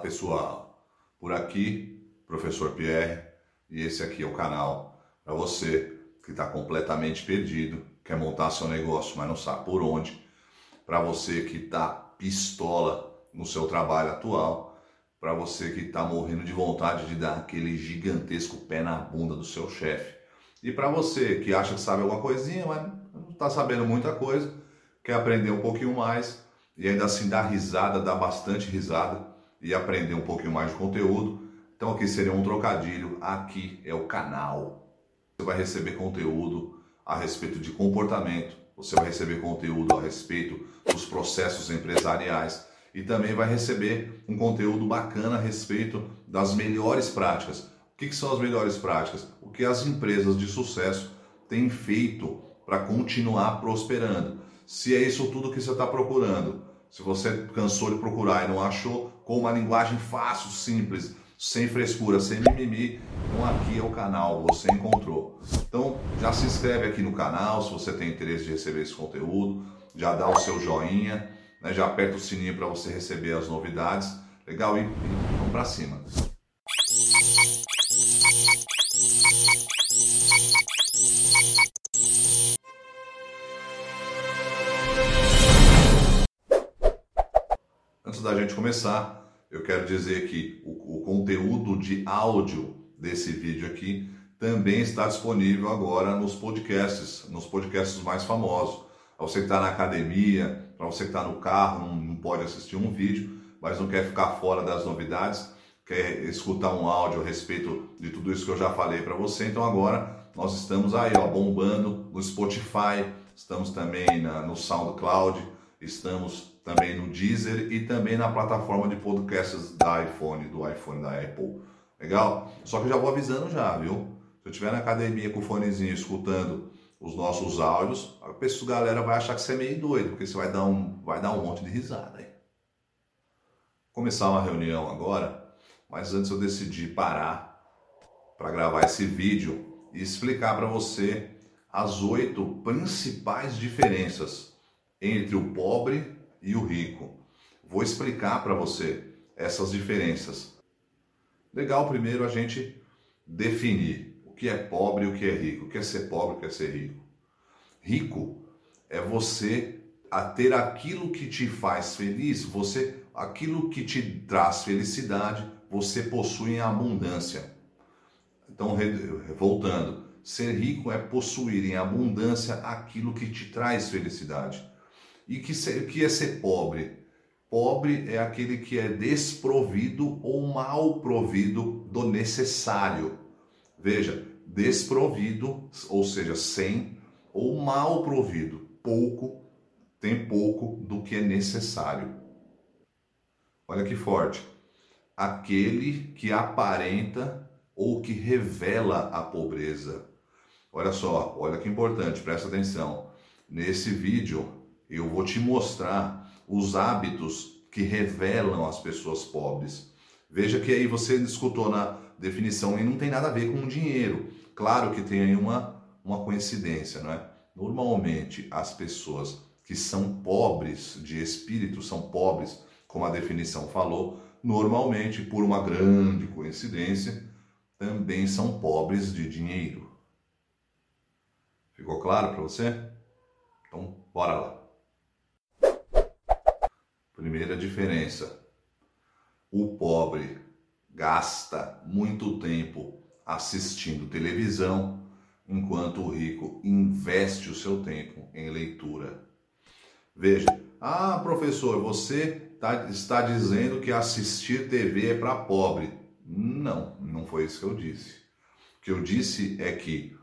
pessoal, por aqui, professor Pierre, e esse aqui é o canal para você que está completamente perdido, quer montar seu negócio, mas não sabe por onde, para você que está pistola no seu trabalho atual, para você que está morrendo de vontade de dar aquele gigantesco pé na bunda do seu chefe, e para você que acha que sabe alguma coisinha, mas não está sabendo muita coisa, quer aprender um pouquinho mais e ainda assim dar risada, dar bastante risada e aprender um pouquinho mais de conteúdo. Então aqui seria um trocadilho, aqui é o canal. Você vai receber conteúdo a respeito de comportamento, você vai receber conteúdo a respeito dos processos empresariais e também vai receber um conteúdo bacana a respeito das melhores práticas. O que, que são as melhores práticas? O que as empresas de sucesso têm feito para continuar prosperando. Se é isso tudo que você está procurando, se você cansou de procurar e não achou, com uma linguagem fácil, simples, sem frescura, sem mimimi, então aqui é o canal, você encontrou. Então já se inscreve aqui no canal se você tem interesse de receber esse conteúdo, já dá o seu joinha, né, já aperta o sininho para você receber as novidades. Legal? E, e vamos para cima. Começar, eu quero dizer que o, o, conteúdo de áudio desse vídeo aqui também está disponível agora nos podcasts, nos podcasts mais famosos. Para você que está na academia, para você que está no carro, não, não pode assistir um vídeo, mas não quer ficar fora das novidades, quer escutar um áudio a respeito de tudo isso que eu já falei para você, então agora nós estamos aí, ó, bombando no Spotify, estamos também na, no SoundCloud, estamos também no Deezer e também na plataforma de podcasts da iPhone, do iPhone da Apple. Legal? Só que eu já vou avisando já, viu? Se eu estiver na academia com o fonezinho escutando os nossos áudios, a pessoa, a galera vai achar que você é meio doido, porque você vai dar um, vai dar um monte de risada aí. Começar uma reunião agora, mas antes eu decidi parar para gravar esse vídeo e explicar para você as oito principais diferenças entre o pobre e o rico. Vou explicar para você essas diferenças. Legal, primeiro a gente definir o que é pobre e o que é rico. O que é ser pobre o que é ser rico. Rico é você a ter aquilo que te faz feliz, você aquilo que te traz felicidade, você possui em abundância. Então, voltando, ser rico é possuir em abundância aquilo que te traz felicidade. E que, que é ser pobre? Pobre é aquele que é desprovido ou mal provido do necessário. Veja, desprovido, ou seja, sem, ou mal provido, pouco, tem pouco do que é necessário. Olha que forte. Aquele que aparenta ou que revela a pobreza. Olha só, olha que importante, presta atenção. Nesse vídeo, eu vou te mostrar os hábitos que revelam as pessoas pobres. Veja que aí você escutou na definição e não tem nada a ver com dinheiro. Claro que tem aí uma, uma coincidência, não é? Normalmente as pessoas que são pobres de espírito, são pobres, como a definição falou, normalmente, por uma grande coincidência, também são pobres de dinheiro. Ficou claro para você? Então, bora lá. Primeira diferença: o pobre gasta muito tempo assistindo televisão, enquanto o rico investe o seu tempo em leitura. Veja, ah, professor, você tá, está dizendo que assistir TV é para pobre. Não, não foi isso que eu disse. O que eu disse é que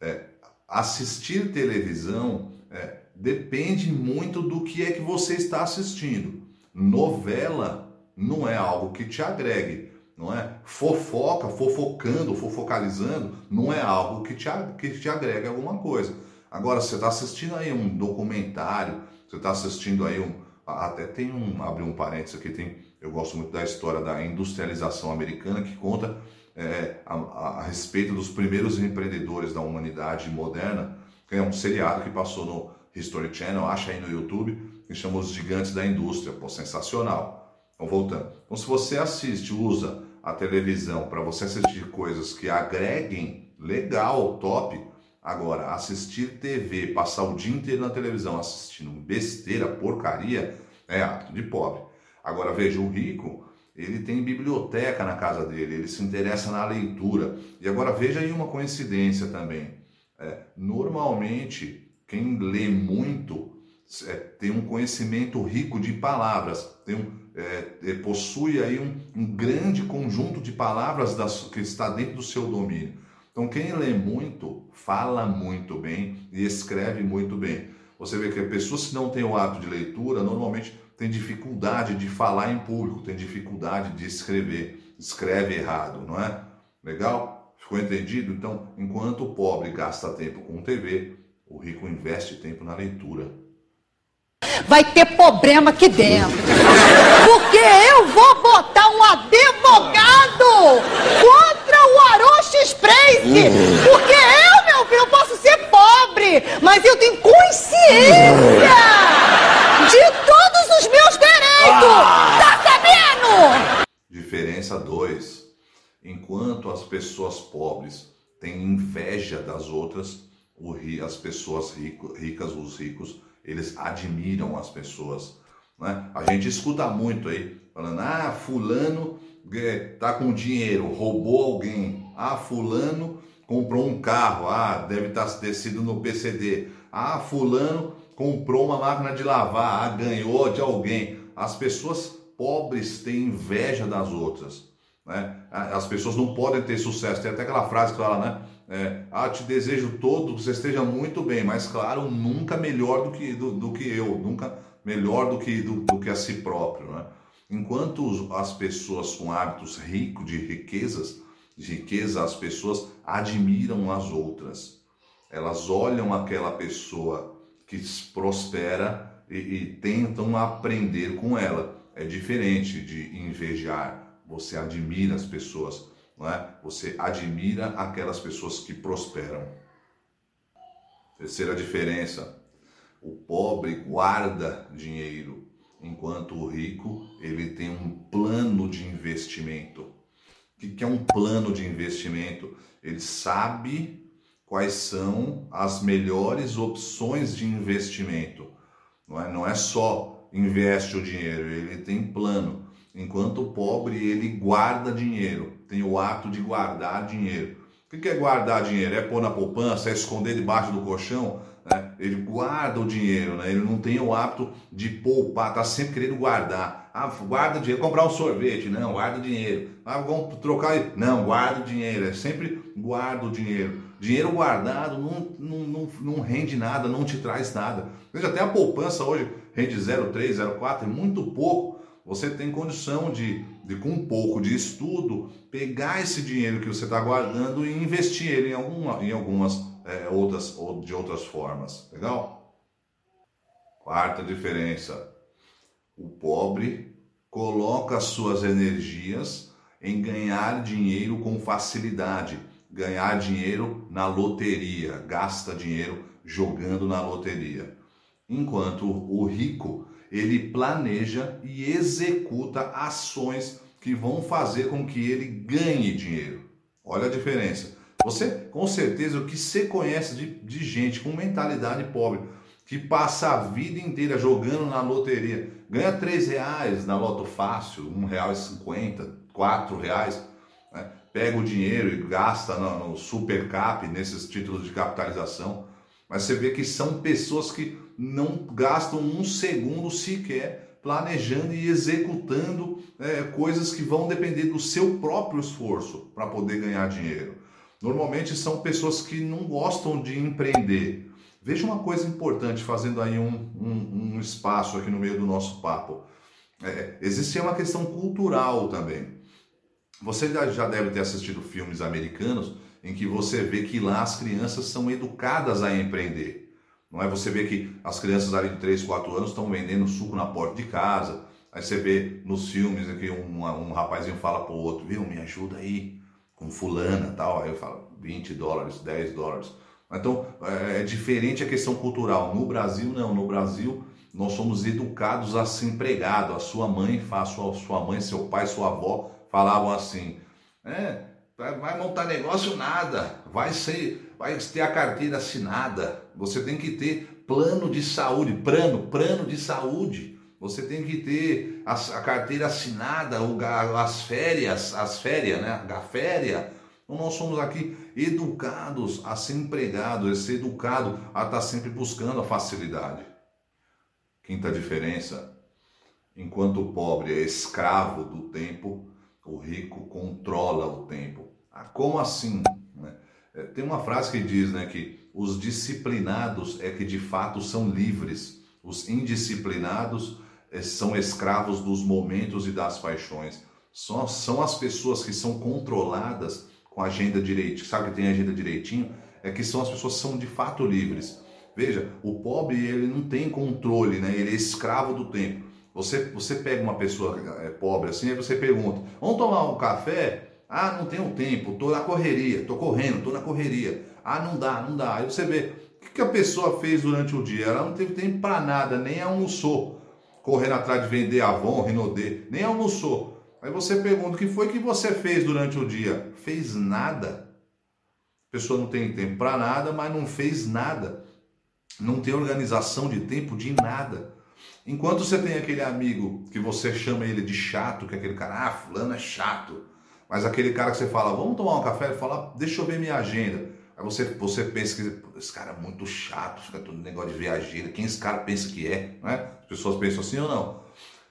é, assistir televisão é, depende muito do que é que você está assistindo. Novela não é algo que te agregue, não é? Fofoca, fofocando, fofocalizando, não é algo que te, que te agregue alguma coisa. Agora, você está assistindo aí um documentário, você está assistindo aí um. Até tem um. Abrir um parênteses aqui, tem. Eu gosto muito da história da industrialização americana que conta é, a, a, a, respeito dos primeiros empreendedores da humanidade moderna, que é um seriado que passou no History Channel, acha aí no YouTube que chama Os Gigantes da Indústria, pô, sensacional. Então, voltando. Então, se você assiste, usa a televisão para você assistir coisas que agreguem, legal, top. Agora, assistir TV, passar o dia inteiro na televisão assistindo besteira, porcaria, é ato de pobre. Agora, veja, o rico, ele tem biblioteca na casa dele, ele se interessa na leitura. E agora, veja aí uma coincidência também. É, normalmente, quem lê muito é, tem um conhecimento rico de palavras, tem um, é, é, possui aí um, um, grande conjunto de palavras das, que está dentro do seu domínio. Então, quem lê muito, fala muito bem e escreve muito bem. Você vê que pessoas que não têm o hábito de leitura, normalmente têm dificuldade de falar em público, têm dificuldade de escrever, escreve errado, não é? Legal? Ficou entendido? Então, enquanto o pobre gasta tempo com TV, o rico investe tempo na leitura vai ter problema aqui dentro. Porque eu vou botar um advogado contra o Aroche Express. Porque eu, meu filho, eu posso ser pobre, mas eu tenho consciência de todos os meus direitos. Tá sabendo? Diferença 2. Enquanto as pessoas pobres têm inveja das outras, as pessoas ricas, os ricos, eles admiram as pessoas. Né? A gente escuta muito aí, falando, ah, fulano é, tá com dinheiro, roubou alguém. Ah, fulano comprou um carro, ah, deve estar tá, ter sido no PCD. Ah, fulano comprou uma máquina de lavar, ah, ganhou de alguém. As pessoas pobres têm inveja das outras. Né? As pessoas não podem ter sucesso. Tem até aquela frase que fala, né? É, ah, te desejo todo que você esteja muito bem, mas claro, nunca melhor do que, do, do que eu, nunca melhor do que, do, do que a si próprio. Né? Enquanto as pessoas com hábitos ricos de riquezas, de riqueza, as pessoas admiram as outras. Elas olham aquela pessoa que prospera e, e tentam aprender com ela. É diferente de invejar. Você admira as pessoas não é? Você admira aquelas pessoas que prosperam. Terceira diferença: o pobre guarda dinheiro, enquanto o rico ele tem um plano de investimento. O que é um plano de investimento? Ele sabe quais são as melhores opções de investimento. Não é, não é só investe o dinheiro, ele tem plano. Enquanto o pobre ele guarda dinheiro tem o hábito de guardar dinheiro. O que é guardar dinheiro? É pôr na poupança, é esconder debaixo do colchão? Né? Ele guarda o dinheiro, né? ele não tem o hábito de poupar, está sempre querendo guardar. Ah, guarda dinheiro, comprar um sorvete, não, guarda dinheiro. Ah, vamos trocar, não, guarda dinheiro, é sempre guarda o dinheiro. Dinheiro guardado não, não, não, não rende nada, não te traz nada. Veja, até a poupança hoje rende 0,3, 0,4, é muito pouco você tem condição de, de, com um pouco de estudo, pegar esse dinheiro que você está guardando e investir ele em, alguma, em algumas é, outras, ou de outras formas. Legal? Quarta diferença: o pobre coloca suas energias em ganhar dinheiro com facilidade, ganhar dinheiro na loteria, gasta dinheiro jogando na loteria. Enquanto o rico ele planeja e executa ações que vão fazer com que ele ganhe dinheiro. Olha a diferença. Você, com certeza, o que você conhece de, de gente com mentalidade pobre, que passa a vida inteira jogando na loteria, ganha 3 reais na Loto Fácil, e cinquenta, quatro reais, né? pega o dinheiro e gasta no, no Super Cap, nesses títulos de capitalização. Mas você vê que são pessoas que não gastam um segundo sequer planejando e executando é, coisas que vão depender do seu próprio esforço para poder ganhar dinheiro. Normalmente são pessoas que não gostam de empreender. Veja uma coisa importante, fazendo aí um, um, um espaço aqui no meio do nosso papo. É, existe uma questão cultural também. Você já deve ter assistido filmes americanos em que você vê que lá as crianças são educadas a empreender. Não é você vê que as crianças ali de 3, 4 anos estão vendendo suco na porta de casa. Aí você vê nos filmes que um, um rapazinho fala pro outro, viu, me ajuda aí com fulana tal. Aí eu falo 20 dólares, 10 dólares. Então é, é diferente a questão cultural. No Brasil, não. No Brasil, nós somos educados a ser empregado. A sua mãe, a sua, sua mãe, seu pai, sua avó falavam assim: é, vai montar negócio nada, vai ser, vai ter a carteira assinada. Você tem que ter plano de saúde, plano, plano de saúde. Você tem que ter a, a carteira assinada, o, as férias, as férias, né? A férias. Então nós somos aqui educados a ser empregado, a ser educado a estar sempre buscando a facilidade. Quinta diferença: enquanto o pobre é escravo do tempo, o rico controla o tempo. Ah, como assim? Né? É, tem uma frase que diz né, que os disciplinados é que de fato são livres, os indisciplinados é, são escravos dos momentos e das paixões. Só são as pessoas que são controladas com a agenda direitinho, sabe que tem agenda direitinho, é que são as pessoas que são de fato livres. Veja, o pobre ele não tem controle, né? Ele é escravo do tempo. Você, você pega uma pessoa é, pobre assim, aí você pergunta: vamos tomar um café? Ah, não tenho tempo, tô na correria, tô correndo, tô na correria. Ah, não dá, não dá. Aí você vê o que a pessoa fez durante o dia. Ela não teve tempo para nada, nem almoçou, correndo atrás de vender Avon, Rinodê, nem almoçou. Aí você pergunta: o que foi que você fez durante o dia? Fez nada. A pessoa não tem tempo para nada, mas não fez nada não tem organização de tempo de nada. Enquanto você tem aquele amigo que você chama ele de chato, que é aquele cara, ah, fulano é chato. Mas aquele cara que você fala, vamos tomar um café, ele fala, deixa eu ver minha agenda. Aí você, você pensa que esse cara é muito chato, fica todo negócio de ver agenda. Quem esse cara pensa que é? Né? As pessoas pensam assim ou não?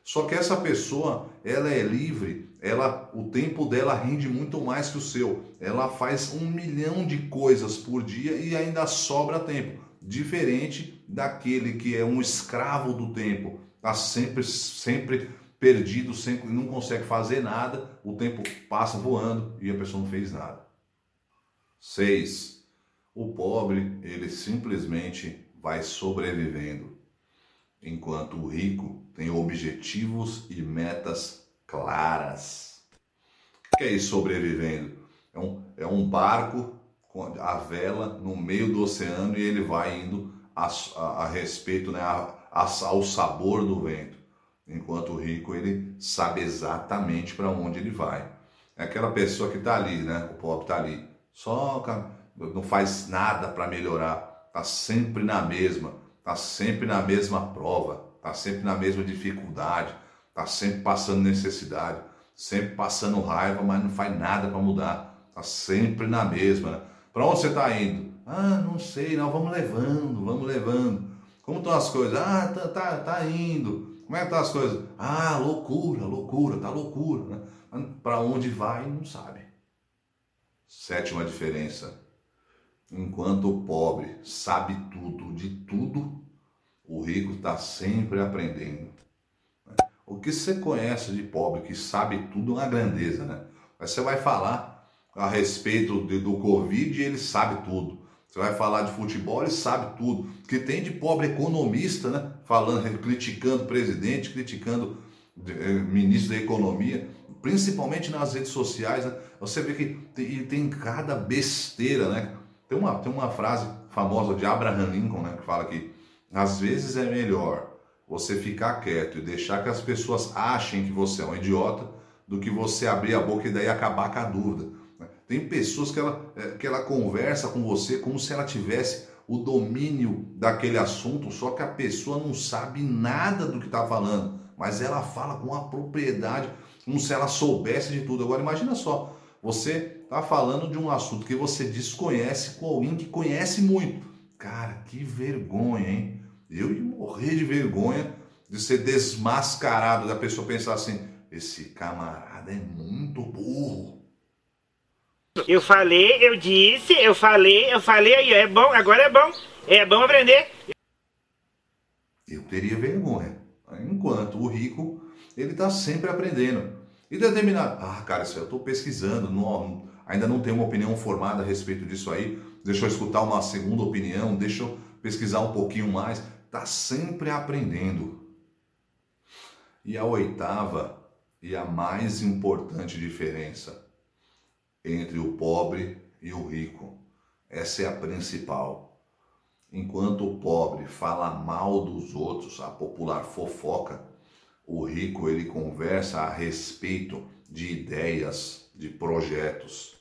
Só que essa pessoa, ela é livre, ela, o tempo dela rende muito mais que o seu. Ela faz um milhão de coisas por dia e ainda sobra tempo diferente daquele que é um escravo do tempo, está sempre, sempre perdido, sempre não consegue fazer nada, o tempo passa voando e a pessoa não fez nada. 6. O pobre, ele simplesmente vai sobrevivendo, enquanto o rico tem objetivos e metas claras. O que é isso sobrevivendo? É um, é um barco a vela no meio do oceano e ele vai indo a, a, a respeito, né, a, ao sabor do vento. Enquanto o rico ele sabe exatamente para onde ele vai. É aquela pessoa que está ali, né? O pobre está ali, só não faz nada para melhorar, está sempre na mesma, está sempre na mesma prova, está sempre na mesma dificuldade, está sempre passando necessidade, sempre passando raiva, mas não faz nada para mudar, está sempre na mesma. Né? Para onde você está indo? Ah, não sei, não, vamos levando, vamos levando. Como estão as coisas? Ah, tá, tá, tá indo. Como é que estão as coisas? Ah, loucura, loucura, tá loucura. Né? Para onde vai, não sabe. Sétima diferença. Enquanto o pobre sabe tudo de tudo, o rico está sempre aprendendo. O que você conhece de pobre que sabe tudo é uma grandeza, né? Aí você vai falar a respeito do Covid, ele sabe tudo. Você vai falar de futebol, ele sabe tudo. Que tem de pobre economista, né? Falando, criticando presidente, criticando o eh, ministro da economia, principalmente nas redes sociais, né? Você vê que tem, tem cada besteira, né? Tem uma, tem uma frase famosa de Abraham Lincoln, né? Que fala que às vezes é melhor você ficar quieto e deixar que as pessoas achem que você é um idiota do que você abrir a boca e daí acabar com a dúvida. Tem pessoas que ela, é, que ela conversa com você como se ela tivesse o domínio daquele assunto, só que a pessoa não sabe nada do que está falando, mas ela fala com a propriedade, como se ela soubesse de tudo. Agora imagina só, você está falando de um assunto que você desconhece com alguém que conhece muito. Cara, que vergonha, hein? Eu ia morrer de vergonha de ser desmascarado, da pessoa pensar assim: esse camarada é muito burro. Eu falei, eu disse, eu falei, eu falei aí, é bom, agora é bom. É bom aprender. Eu teria vergonha. Enquanto o rico, ele está sempre aprendendo. E determinado, ah, cara, eu estou pesquisando, não, ainda não tenho uma opinião formada a respeito disso aí. Deixa eu escutar uma segunda opinião, deixa eu pesquisar um pouquinho mais. Está sempre aprendendo. E a oitava e a mais importante diferença entre o pobre e o rico. Essa é a principal. Enquanto o pobre fala mal dos outros, a popular fofoca, o rico ele conversa a respeito de ideias, de projetos.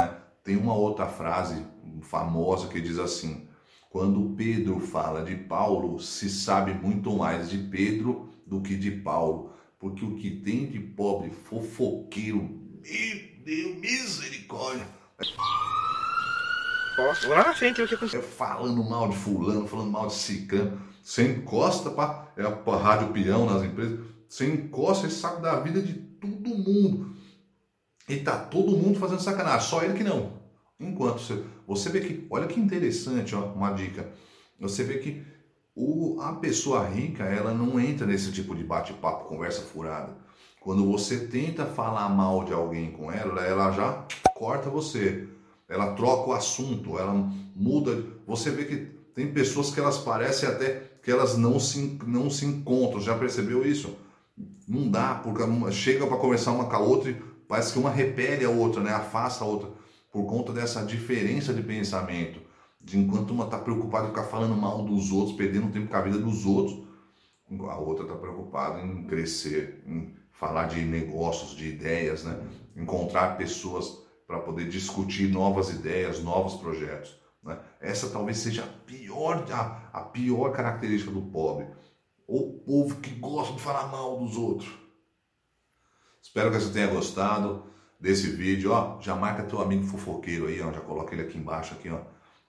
É? Tem uma outra frase famosa que diz assim: quando Pedro fala de Paulo, se sabe muito mais de Pedro do que de Paulo, porque o que tem de pobre fofoqueiro, meu Deus, misericórdia. Posso? Lá na frente, o que aconteceu? É falando mal de fulano, falando mal de cicano. Você encosta para é, pra rádio peão nas empresas, você encosta esse saco da vida de todo mundo. E tá todo mundo fazendo sacanagem, só ele que não. Enquanto você, você vê que, olha que interessante, ó, uma dica. Você vê que o, a pessoa rica, ela não entra nesse tipo de bate-papo, conversa furada. Quando você tenta falar mal de alguém com ela, ela já corta você. Ela troca o assunto, ela muda. Você vê que tem pessoas que elas parecem até que elas não se, não se encontram. Já percebeu isso? Não dá, porque chega para conversar uma com a outra e parece que uma repele a outra, né? afasta a outra, por conta dessa diferença de pensamento. De enquanto uma está preocupada em ficar falando mal dos outros, perdendo tempo com a vida dos outros, a outra está preocupada em crescer, em falar de negócios, de ideias, né? encontrar pessoas para poder discutir novas ideias, novos projetos. Né? Essa talvez seja a pior, a, a pior característica do pobre. O povo que gosta de falar mal dos outros. Espero que você tenha gostado desse vídeo. Ó, já marca teu amigo fofoqueiro aí, ó, já coloca ele aqui embaixo, aqui, ó,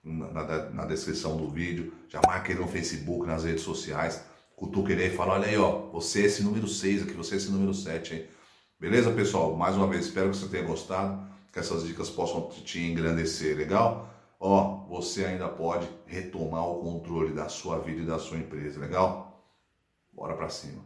na, na descrição do vídeo. Já marca ele no Facebook, nas redes sociais. Cutuca ele aí e fala: olha aí, ó, você é esse número 6 aqui, você é esse número 7 aí. Beleza, pessoal? Mais uma vez, espero que você tenha gostado, que essas dicas possam te engrandecer, legal? Ó, você ainda pode retomar o controle da sua vida e da sua empresa, legal? Bora para cima.